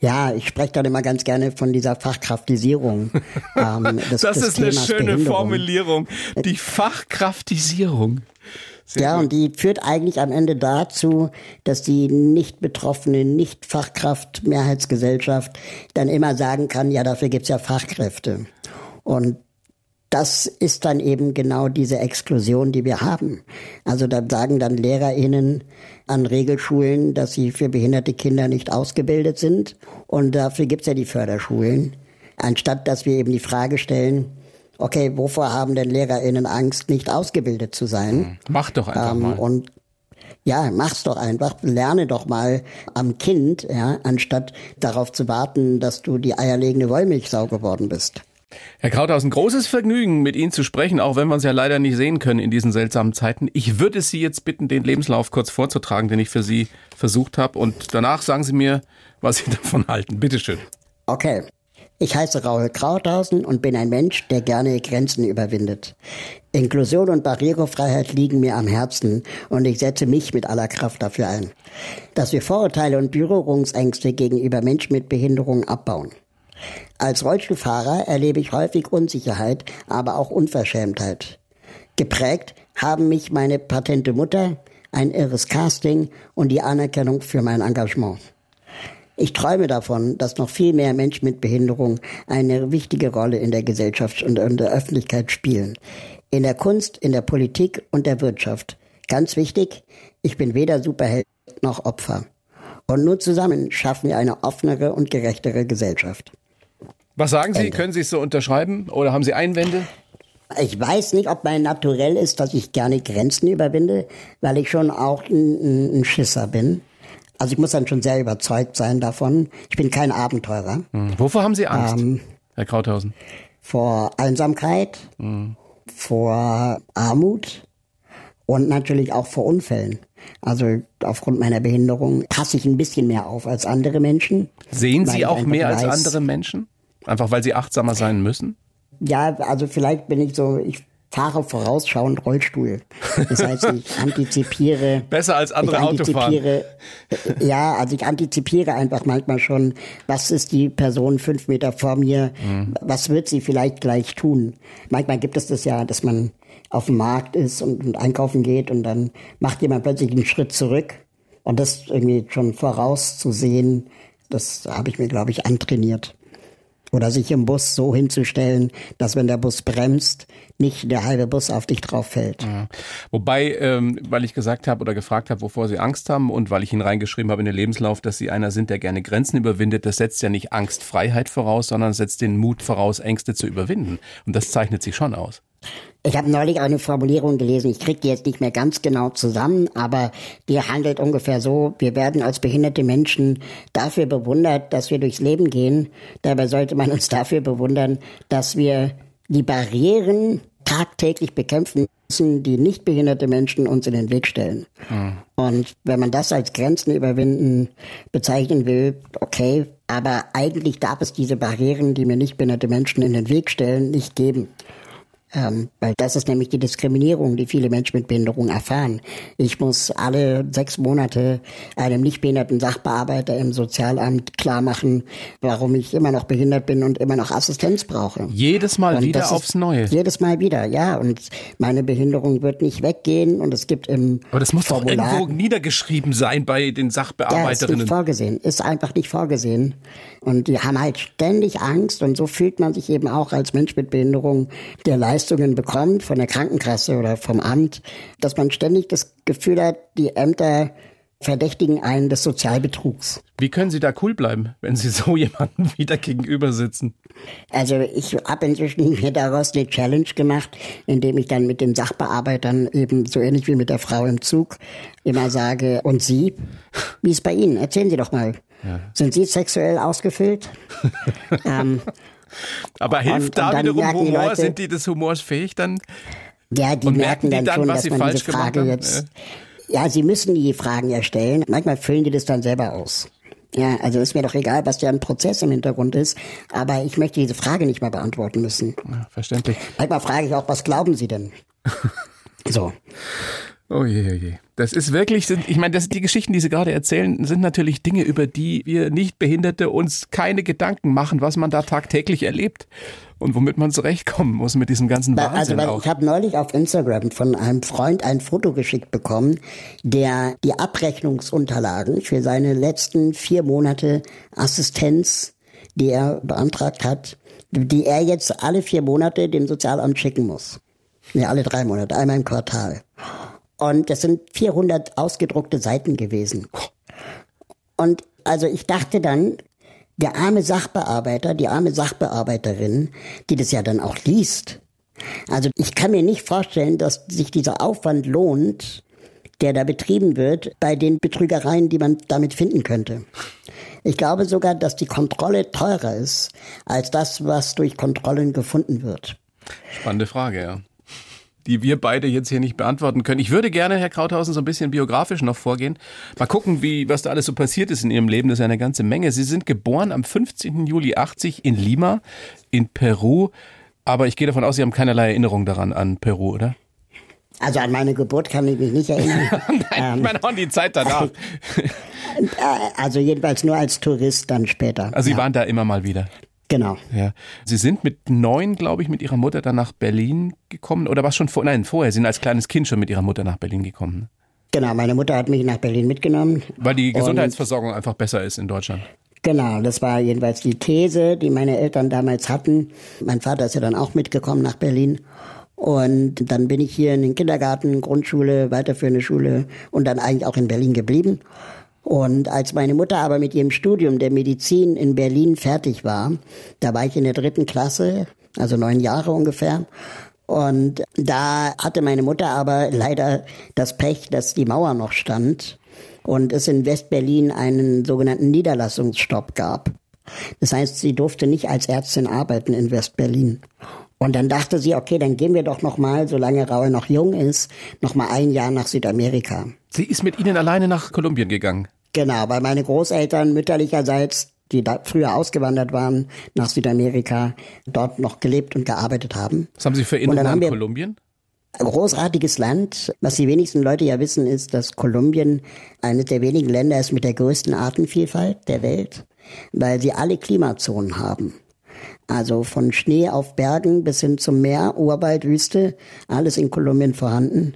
Ja, ich spreche dann immer ganz gerne von dieser Fachkraftisierung. ähm, des, das ist eine schöne Formulierung. Die Fachkraftisierung. Sehr ja, gut. und die führt eigentlich am Ende dazu, dass die nicht betroffene, nicht Fachkraft Mehrheitsgesellschaft dann immer sagen kann, ja, dafür gibt's ja Fachkräfte. Und das ist dann eben genau diese Exklusion, die wir haben. Also da sagen dann LehrerInnen an Regelschulen, dass sie für behinderte Kinder nicht ausgebildet sind. Und dafür gibt's ja die Förderschulen. Anstatt dass wir eben die Frage stellen, okay, wovor haben denn LehrerInnen Angst, nicht ausgebildet zu sein? Hm. Mach doch einfach ähm, mal. Und ja, mach's doch einfach. Lerne doch mal am Kind, ja, anstatt darauf zu warten, dass du die eierlegende Wollmilchsau geworden bist. Herr Krauthausen, großes Vergnügen, mit Ihnen zu sprechen, auch wenn wir uns ja leider nicht sehen können in diesen seltsamen Zeiten. Ich würde Sie jetzt bitten, den Lebenslauf kurz vorzutragen, den ich für Sie versucht habe. Und danach sagen Sie mir, was Sie davon halten. Bitteschön. Okay. Ich heiße Raul Krauthausen und bin ein Mensch, der gerne Grenzen überwindet. Inklusion und Barrierefreiheit liegen mir am Herzen und ich setze mich mit aller Kraft dafür ein, dass wir Vorurteile und Berührungsängste gegenüber Menschen mit Behinderung abbauen. Als Rollstuhlfahrer erlebe ich häufig Unsicherheit, aber auch Unverschämtheit. Geprägt haben mich meine patente Mutter, ein irres Casting und die Anerkennung für mein Engagement. Ich träume davon, dass noch viel mehr Menschen mit Behinderung eine wichtige Rolle in der Gesellschaft und in der Öffentlichkeit spielen. In der Kunst, in der Politik und der Wirtschaft. Ganz wichtig, ich bin weder Superheld noch Opfer. Und nur zusammen schaffen wir eine offenere und gerechtere Gesellschaft. Was sagen Sie? Ende. Können Sie es so unterschreiben oder haben Sie Einwände? Ich weiß nicht, ob mein Naturell ist, dass ich gerne Grenzen überwinde, weil ich schon auch ein, ein Schisser bin. Also ich muss dann schon sehr überzeugt sein davon. Ich bin kein Abenteurer. Hm. Wovor haben Sie Angst, ähm, Herr Krauthausen? Vor Einsamkeit, hm. vor Armut und natürlich auch vor Unfällen. Also aufgrund meiner Behinderung passe ich ein bisschen mehr auf als andere Menschen. Sehen Sie auch mehr weiß, als andere Menschen? Einfach weil Sie achtsamer sein müssen? Ja, also vielleicht bin ich so, ich fahre vorausschauend Rollstuhl. Das heißt, ich antizipiere. Besser als andere Autofahren. Ja, also ich antizipiere einfach manchmal schon, was ist die Person fünf Meter vor mir, mhm. was wird sie vielleicht gleich tun. Manchmal gibt es das ja, dass man auf dem Markt ist und, und einkaufen geht und dann macht jemand plötzlich einen Schritt zurück. Und das irgendwie schon vorauszusehen, das habe ich mir, glaube ich, antrainiert. Oder sich im Bus so hinzustellen, dass wenn der Bus bremst, nicht der halbe Bus auf dich drauf fällt. Ja. Wobei, ähm, weil ich gesagt habe oder gefragt habe, wovor Sie Angst haben und weil ich Ihnen reingeschrieben habe in den Lebenslauf, dass Sie einer sind, der gerne Grenzen überwindet, das setzt ja nicht Angst, Freiheit voraus, sondern setzt den Mut voraus, Ängste zu überwinden. Und das zeichnet sich schon aus. Ich habe neulich eine Formulierung gelesen, ich kriege die jetzt nicht mehr ganz genau zusammen, aber die handelt ungefähr so, wir werden als behinderte Menschen dafür bewundert, dass wir durchs Leben gehen. Dabei sollte man uns dafür bewundern, dass wir die Barrieren tagtäglich bekämpfen müssen, die nicht behinderte Menschen uns in den Weg stellen. Mhm. Und wenn man das als Grenzen überwinden bezeichnen will, okay, aber eigentlich darf es diese Barrieren, die mir nicht behinderte Menschen in den Weg stellen, nicht geben. Ähm, weil das ist nämlich die Diskriminierung, die viele Menschen mit Behinderung erfahren. Ich muss alle sechs Monate einem nicht behinderten Sachbearbeiter im Sozialamt klar machen, warum ich immer noch behindert bin und immer noch Assistenz brauche. Jedes Mal und wieder aufs Neue. Jedes Mal wieder, ja. Und meine Behinderung wird nicht weggehen und es gibt im Aber das muss Formular, doch irgendwo niedergeschrieben sein bei den Sachbearbeiterinnen. Ja, ist nicht vorgesehen, ist einfach nicht vorgesehen. Und die haben halt ständig Angst und so fühlt man sich eben auch als Mensch mit Behinderung, der Leistungen bekommt von der Krankenkasse oder vom Amt, dass man ständig das Gefühl hat, die Ämter verdächtigen einen des Sozialbetrugs. Wie können Sie da cool bleiben, wenn Sie so jemandem wieder gegenüber sitzen? Also ich habe inzwischen mir daraus eine Challenge gemacht, indem ich dann mit den Sachbearbeitern eben so ähnlich wie mit der Frau im Zug immer sage, und Sie, wie ist bei Ihnen? Erzählen Sie doch mal. Ja. Sind Sie sexuell ausgefüllt? ähm, Aber hilft und, da wiederum Humor? Leute, Sind die des Humors fähig dann? Ja, die merken, dann, dann, schon, dass man diese Frage jetzt... Ja. ja, sie müssen die Fragen ja stellen. Manchmal füllen die das dann selber aus. Ja, also ist mir doch egal, was der ein Prozess im Hintergrund ist, aber ich möchte diese Frage nicht mehr beantworten müssen. Ja, verständlich. Manchmal frage ich auch, was glauben Sie denn? so. Oh je, oh je. Das ist wirklich, ich meine, das, die Geschichten, die Sie gerade erzählen, sind natürlich Dinge, über die wir Nichtbehinderte uns keine Gedanken machen, was man da tagtäglich erlebt und womit man zurechtkommen muss mit diesem ganzen Wahnsinn. Also, weil ich habe neulich auf Instagram von einem Freund ein Foto geschickt bekommen, der die Abrechnungsunterlagen für seine letzten vier Monate Assistenz, die er beantragt hat, die er jetzt alle vier Monate dem Sozialamt schicken muss. Nee, alle drei Monate, einmal im Quartal. Und das sind 400 ausgedruckte Seiten gewesen. Und also ich dachte dann, der arme Sachbearbeiter, die arme Sachbearbeiterin, die das ja dann auch liest. Also ich kann mir nicht vorstellen, dass sich dieser Aufwand lohnt, der da betrieben wird, bei den Betrügereien, die man damit finden könnte. Ich glaube sogar, dass die Kontrolle teurer ist als das, was durch Kontrollen gefunden wird. Spannende Frage, ja die wir beide jetzt hier nicht beantworten können. Ich würde gerne, Herr Krauthausen, so ein bisschen biografisch noch vorgehen. Mal gucken, wie, was da alles so passiert ist in Ihrem Leben. Das ist eine ganze Menge. Sie sind geboren am 15. Juli 80 in Lima, in Peru. Aber ich gehe davon aus, Sie haben keinerlei Erinnerung daran an Peru, oder? Also an meine Geburt kann ich mich nicht erinnern. Nein, ich meine auch an die Zeit danach. also jedenfalls nur als Tourist dann später. Also Sie ja. waren da immer mal wieder. Genau. Ja. Sie sind mit neun, glaube ich, mit Ihrer Mutter dann nach Berlin gekommen oder was schon vor? Nein, vorher. Sie sind als kleines Kind schon mit Ihrer Mutter nach Berlin gekommen. Ne? Genau, meine Mutter hat mich nach Berlin mitgenommen. Weil die Gesundheitsversorgung einfach besser ist in Deutschland. Genau, das war jedenfalls die These, die meine Eltern damals hatten. Mein Vater ist ja dann auch mitgekommen nach Berlin. Und dann bin ich hier in den Kindergarten, Grundschule, weiterführende Schule und dann eigentlich auch in Berlin geblieben. Und als meine Mutter aber mit ihrem Studium der Medizin in Berlin fertig war, da war ich in der dritten Klasse, also neun Jahre ungefähr. Und da hatte meine Mutter aber leider das Pech, dass die Mauer noch stand und es in Westberlin einen sogenannten Niederlassungsstopp gab. Das heißt, sie durfte nicht als Ärztin arbeiten in Westberlin. Und dann dachte sie, okay, dann gehen wir doch noch mal, solange Raul noch jung ist, noch mal ein Jahr nach Südamerika. Sie ist mit Ihnen alleine nach Kolumbien gegangen? Genau, weil meine Großeltern mütterlicherseits, die da früher ausgewandert waren nach Südamerika, dort noch gelebt und gearbeitet haben. Was haben Sie für Erinnerungen an Kolumbien? Großartiges Land. Was die wenigsten Leute ja wissen, ist, dass Kolumbien eines der wenigen Länder ist mit der größten Artenvielfalt der Welt, weil sie alle Klimazonen haben. Also von Schnee auf Bergen bis hin zum Meer, Urwald, Wüste, alles in Kolumbien vorhanden.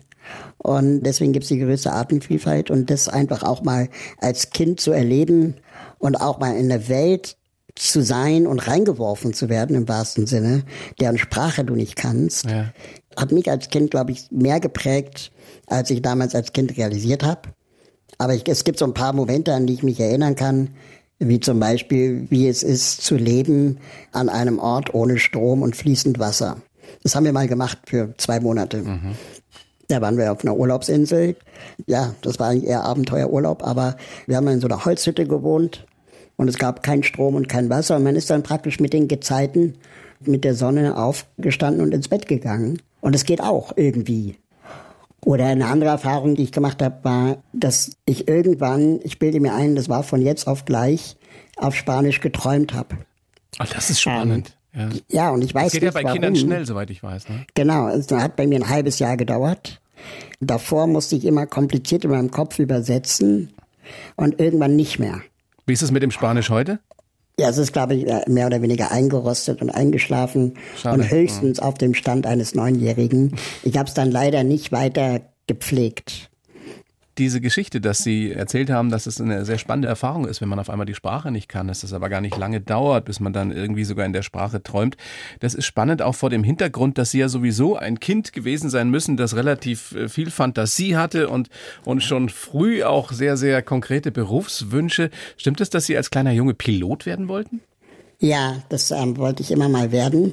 Und deswegen gibt es die größte Artenvielfalt und das einfach auch mal als Kind zu erleben und auch mal in der Welt zu sein und reingeworfen zu werden im wahrsten Sinne, deren Sprache du nicht kannst, ja. hat mich als Kind, glaube ich, mehr geprägt, als ich damals als Kind realisiert habe. Aber ich, es gibt so ein paar Momente, an die ich mich erinnern kann, wie zum Beispiel, wie es ist zu leben an einem Ort ohne Strom und fließend Wasser. Das haben wir mal gemacht für zwei Monate. Mhm. Da waren wir auf einer Urlaubsinsel. Ja, das war eigentlich eher Abenteuerurlaub, aber wir haben in so einer Holzhütte gewohnt und es gab keinen Strom und kein Wasser und man ist dann praktisch mit den Gezeiten mit der Sonne aufgestanden und ins Bett gegangen. Und es geht auch irgendwie. Oder eine andere Erfahrung, die ich gemacht habe, war, dass ich irgendwann, ich bilde mir ein, das war von jetzt auf gleich, auf Spanisch geträumt habe. Ach, das ist spannend. Ähm, ja. ja. und ich weiß das geht nicht, ja bei warum. Kindern schnell, soweit ich weiß. Ne? Genau, es hat bei mir ein halbes Jahr gedauert. Davor musste ich immer kompliziert in meinem Kopf übersetzen und irgendwann nicht mehr. Wie ist es mit dem Spanisch heute? Ja, es ist, glaube ich, mehr oder weniger eingerostet und eingeschlafen Schade. und höchstens ja. auf dem Stand eines Neunjährigen. Ich habe es dann leider nicht weiter gepflegt diese Geschichte, dass Sie erzählt haben, dass es eine sehr spannende Erfahrung ist, wenn man auf einmal die Sprache nicht kann, dass es aber gar nicht lange dauert, bis man dann irgendwie sogar in der Sprache träumt. Das ist spannend auch vor dem Hintergrund, dass Sie ja sowieso ein Kind gewesen sein müssen, das relativ äh, viel Fantasie hatte und, und schon früh auch sehr, sehr konkrete Berufswünsche. Stimmt es, dass Sie als kleiner Junge Pilot werden wollten? Ja, das ähm, wollte ich immer mal werden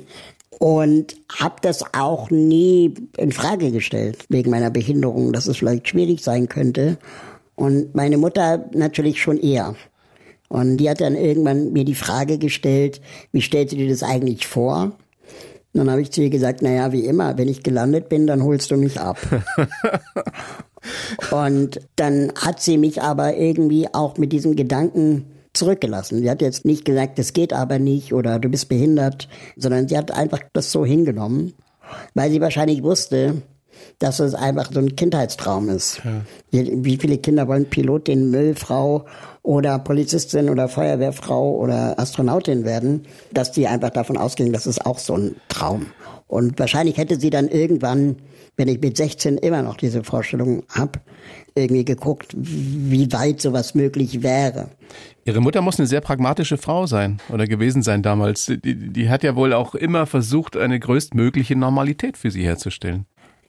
und habe das auch nie in Frage gestellt wegen meiner Behinderung, dass es vielleicht schwierig sein könnte. Und meine Mutter natürlich schon eher. Und die hat dann irgendwann mir die Frage gestellt, wie stellst du dir das eigentlich vor? Und dann habe ich zu ihr gesagt, naja, wie immer, wenn ich gelandet bin, dann holst du mich ab. und dann hat sie mich aber irgendwie auch mit diesem Gedanken zurückgelassen. Sie hat jetzt nicht gesagt, das geht aber nicht oder du bist behindert, sondern sie hat einfach das so hingenommen, weil sie wahrscheinlich wusste, dass es einfach so ein Kindheitstraum ist. Ja. Wie viele Kinder wollen Pilotin, Müllfrau oder Polizistin oder Feuerwehrfrau oder Astronautin werden, dass die einfach davon ausgehen, das ist auch so ein Traum. Und wahrscheinlich hätte sie dann irgendwann, wenn ich mit 16 immer noch diese Vorstellung habe, irgendwie geguckt, wie weit sowas möglich wäre. Ihre Mutter muss eine sehr pragmatische Frau sein oder gewesen sein damals. Die, die hat ja wohl auch immer versucht, eine größtmögliche Normalität für sie herzustellen.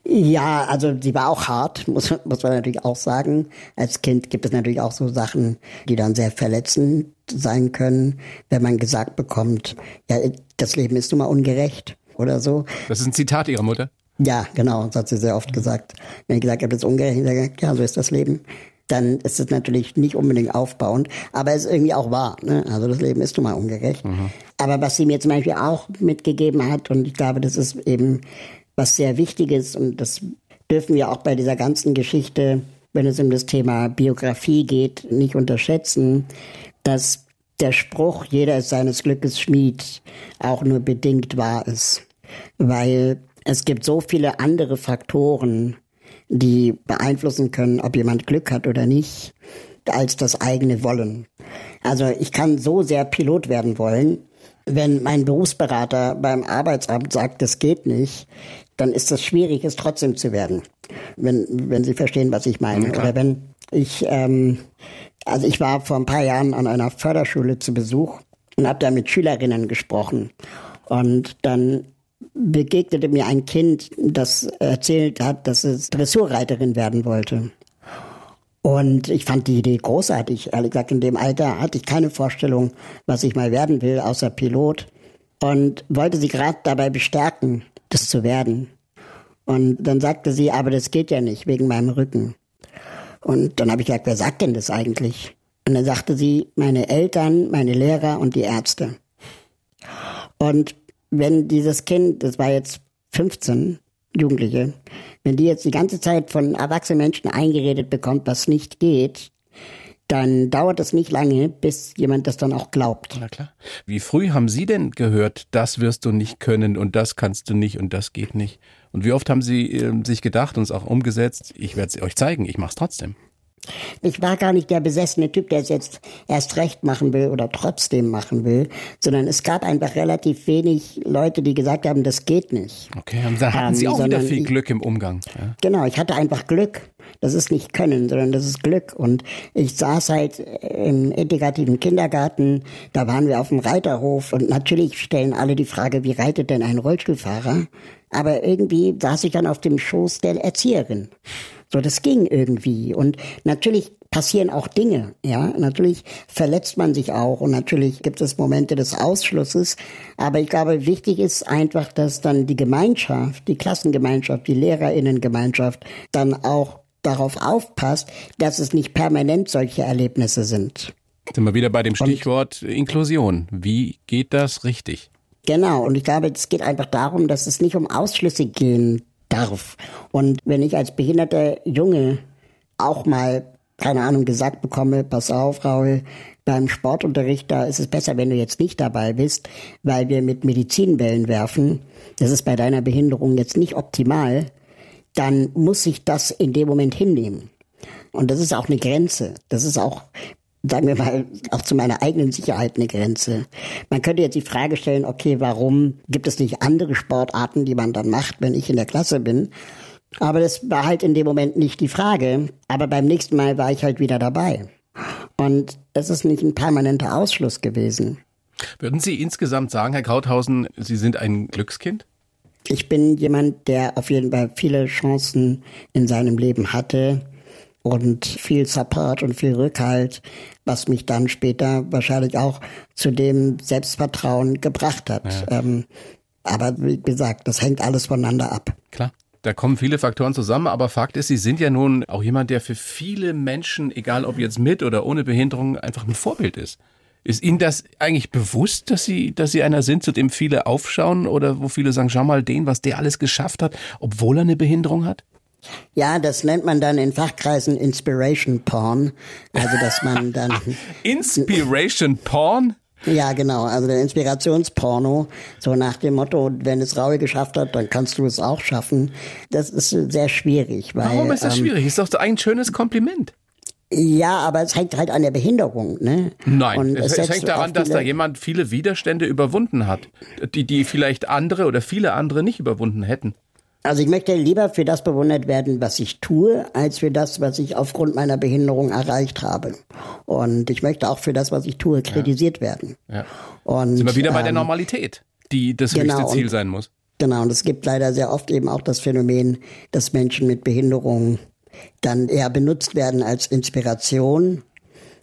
Ja, also sie war auch hart, muss, muss man natürlich auch sagen. Als Kind gibt es natürlich auch so Sachen, die dann sehr verletzend sein können, wenn man gesagt bekommt, ja, das Leben ist nun mal ungerecht oder so. Das ist ein Zitat Ihrer Mutter? Ja, genau, das hat sie sehr oft gesagt. Wenn ich gesagt habe, das ist ungerecht, ja, so ist das Leben dann ist es natürlich nicht unbedingt aufbauend, aber es ist irgendwie auch wahr. Ne? Also das Leben ist nun mal ungerecht. Mhm. Aber was sie mir zum Beispiel auch mitgegeben hat, und ich glaube, das ist eben was sehr Wichtiges, und das dürfen wir auch bei dieser ganzen Geschichte, wenn es um das Thema Biografie geht, nicht unterschätzen, dass der Spruch, jeder ist seines Glückes Schmied, auch nur bedingt wahr ist. Weil es gibt so viele andere Faktoren, die beeinflussen können, ob jemand Glück hat oder nicht, als das eigene Wollen. Also ich kann so sehr Pilot werden wollen, wenn mein Berufsberater beim Arbeitsamt sagt, das geht nicht, dann ist es schwierig, es trotzdem zu werden. Wenn, wenn Sie verstehen, was ich meine. Ja, Oder wenn ich, ähm, also ich war vor ein paar Jahren an einer Förderschule zu Besuch und habe da mit Schülerinnen gesprochen. Und dann begegnete mir ein Kind, das erzählt hat, dass es Dressurreiterin werden wollte. Und ich fand die Idee großartig. Ehrlich gesagt, in dem Alter hatte ich keine Vorstellung, was ich mal werden will, außer Pilot. Und wollte sie gerade dabei bestärken, das zu werden. Und dann sagte sie, aber das geht ja nicht, wegen meinem Rücken. Und dann habe ich gesagt, wer sagt denn das eigentlich? Und dann sagte sie, meine Eltern, meine Lehrer und die Ärzte. Und wenn dieses Kind, das war jetzt 15, Jugendliche, wenn die jetzt die ganze Zeit von erwachsenen Menschen eingeredet bekommt, was nicht geht, dann dauert es nicht lange, bis jemand das dann auch glaubt. Na klar. Wie früh haben Sie denn gehört, das wirst du nicht können und das kannst du nicht und das geht nicht? Und wie oft haben Sie äh, sich gedacht und es auch umgesetzt, ich werde es euch zeigen, ich mache es trotzdem? Ich war gar nicht der besessene Typ, der es jetzt erst recht machen will oder trotzdem machen will, sondern es gab einfach relativ wenig Leute, die gesagt haben, das geht nicht. Okay, und da hatten Sie ähm, auch wieder viel Glück im Umgang. Ja. Genau, ich hatte einfach Glück. Das ist nicht Können, sondern das ist Glück. Und ich saß halt im integrativen Kindergarten, da waren wir auf dem Reiterhof und natürlich stellen alle die Frage, wie reitet denn ein Rollstuhlfahrer? Aber irgendwie saß ich dann auf dem Schoß der Erzieherin. So, das ging irgendwie. Und natürlich passieren auch Dinge, ja. Natürlich verletzt man sich auch und natürlich gibt es Momente des Ausschlusses. Aber ich glaube, wichtig ist einfach, dass dann die Gemeinschaft, die Klassengemeinschaft, die Lehrerinnengemeinschaft dann auch darauf aufpasst, dass es nicht permanent solche Erlebnisse sind. Sind wir wieder bei dem Stichwort und, Inklusion. Wie geht das richtig? Genau, und ich glaube, es geht einfach darum, dass es nicht um Ausschlüsse gehen darf. Und wenn ich als behinderter Junge auch mal keine Ahnung, gesagt bekomme, pass auf, Raul, beim Sportunterricht, da ist es besser, wenn du jetzt nicht dabei bist, weil wir mit Medizinbällen werfen. Das ist bei deiner Behinderung jetzt nicht optimal. Dann muss ich das in dem Moment hinnehmen. Und das ist auch eine Grenze. Das ist auch, sagen wir mal, auch zu meiner eigenen Sicherheit eine Grenze. Man könnte jetzt die Frage stellen, okay, warum gibt es nicht andere Sportarten, die man dann macht, wenn ich in der Klasse bin? Aber das war halt in dem Moment nicht die Frage. Aber beim nächsten Mal war ich halt wieder dabei. Und es ist nicht ein permanenter Ausschluss gewesen. Würden Sie insgesamt sagen, Herr Krauthausen, Sie sind ein Glückskind? Ich bin jemand, der auf jeden Fall viele Chancen in seinem Leben hatte und viel Support und viel Rückhalt, was mich dann später wahrscheinlich auch zu dem Selbstvertrauen gebracht hat. Ja. Ähm, aber wie gesagt, das hängt alles voneinander ab. Klar. Da kommen viele Faktoren zusammen, aber Fakt ist, Sie sind ja nun auch jemand, der für viele Menschen, egal ob jetzt mit oder ohne Behinderung, einfach ein Vorbild ist. Ist Ihnen das eigentlich bewusst, dass Sie, dass Sie einer sind, zu dem viele aufschauen oder wo viele sagen, schau mal den, was der alles geschafft hat, obwohl er eine Behinderung hat? Ja, das nennt man dann in Fachkreisen Inspiration Porn. Also, dass man dann. Inspiration Porn? Ja, genau. Also der Inspirationsporno, so nach dem Motto, wenn es Raul geschafft hat, dann kannst du es auch schaffen. Das ist sehr schwierig. Weil, Warum ist das ähm, schwierig? Ist doch ein schönes Kompliment. Ja, aber es hängt halt an der Behinderung. Ne? Nein, es, es hängt daran, dass da jemand viele Widerstände überwunden hat, die, die vielleicht andere oder viele andere nicht überwunden hätten. Also ich möchte lieber für das bewundert werden, was ich tue, als für das, was ich aufgrund meiner Behinderung erreicht habe. Und ich möchte auch für das, was ich tue, kritisiert ja. werden. Ja. Und, Sind wir wieder bei der ähm, Normalität, die das genau, höchste Ziel und, sein muss. Genau, und es gibt leider sehr oft eben auch das Phänomen, dass Menschen mit Behinderung dann eher benutzt werden als Inspiration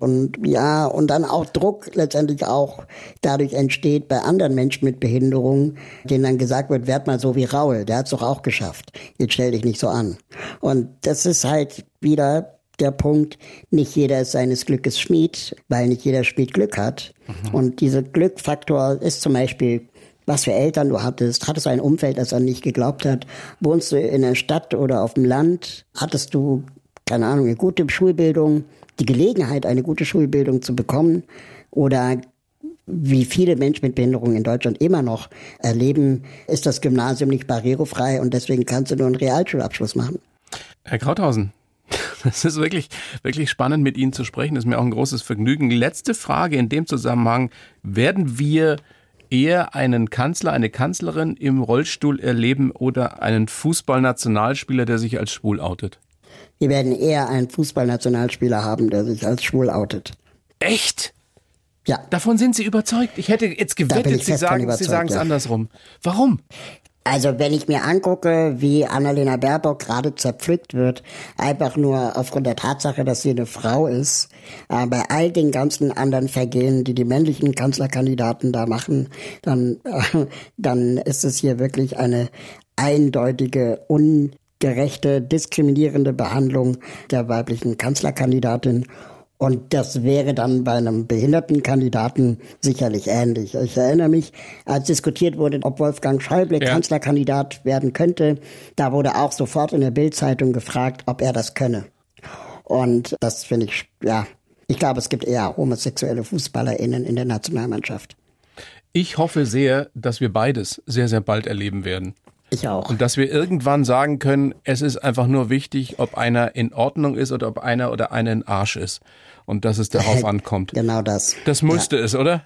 und ja, und dann auch Druck letztendlich auch dadurch entsteht bei anderen Menschen mit Behinderung, denen dann gesagt wird, werd mal so wie Raul, der hat's doch auch geschafft. Jetzt stell dich nicht so an. Und das ist halt wieder der Punkt, nicht jeder ist seines Glückes Schmied, weil nicht jeder Schmied Glück hat. Mhm. Und dieser Glückfaktor ist zum Beispiel was für Eltern du hattest. Hattest du ein Umfeld, das an dich geglaubt hat? Wohnst du in der Stadt oder auf dem Land? Hattest du, keine Ahnung, eine gute Schulbildung? die Gelegenheit, eine gute Schulbildung zu bekommen oder wie viele Menschen mit Behinderung in Deutschland immer noch erleben, ist das Gymnasium nicht barrierefrei und deswegen kannst du nur einen Realschulabschluss machen. Herr Krauthausen, das ist wirklich, wirklich spannend, mit Ihnen zu sprechen. Das ist mir auch ein großes Vergnügen. Letzte Frage in dem Zusammenhang. Werden wir eher einen Kanzler, eine Kanzlerin im Rollstuhl erleben oder einen Fußballnationalspieler, der sich als schwul outet? Wir werden eher einen Fußballnationalspieler haben, der sich als schwul outet. Echt? Ja. Davon sind Sie überzeugt? Ich hätte jetzt gewettet, Sie sagen Sie sagen es ja. andersrum. Warum? Also wenn ich mir angucke, wie Annalena Baerbock gerade zerpflückt wird, einfach nur aufgrund der Tatsache, dass sie eine Frau ist, äh, bei all den ganzen anderen Vergehen, die die männlichen Kanzlerkandidaten da machen, dann, äh, dann ist es hier wirklich eine eindeutige, un gerechte, diskriminierende Behandlung der weiblichen Kanzlerkandidatin. Und das wäre dann bei einem Behindertenkandidaten sicherlich ähnlich. Ich erinnere mich, als diskutiert wurde, ob Wolfgang Schäuble ja. Kanzlerkandidat werden könnte, da wurde auch sofort in der Bildzeitung gefragt, ob er das könne. Und das finde ich, ja, ich glaube, es gibt eher homosexuelle FußballerInnen in der Nationalmannschaft. Ich hoffe sehr, dass wir beides sehr, sehr bald erleben werden. Ich auch. Und dass wir irgendwann sagen können, es ist einfach nur wichtig, ob einer in Ordnung ist oder ob einer oder eine ein Arsch ist. Und dass es darauf ankommt. Genau das. Das müsste ja. es, oder?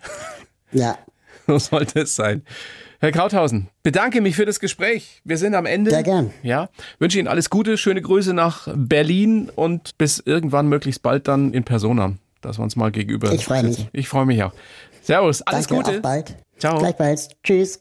Ja. So sollte es sein. Herr Krauthausen, bedanke mich für das Gespräch. Wir sind am Ende. Sehr gern. Ja, wünsche Ihnen alles Gute, schöne Grüße nach Berlin und bis irgendwann möglichst bald dann in Persona, dass wir uns mal gegenüber. Ich freue mich. Ich freue mich auch. Servus, alles Danke, Gute. Auf bald. Ciao. Gleichfalls. Tschüss.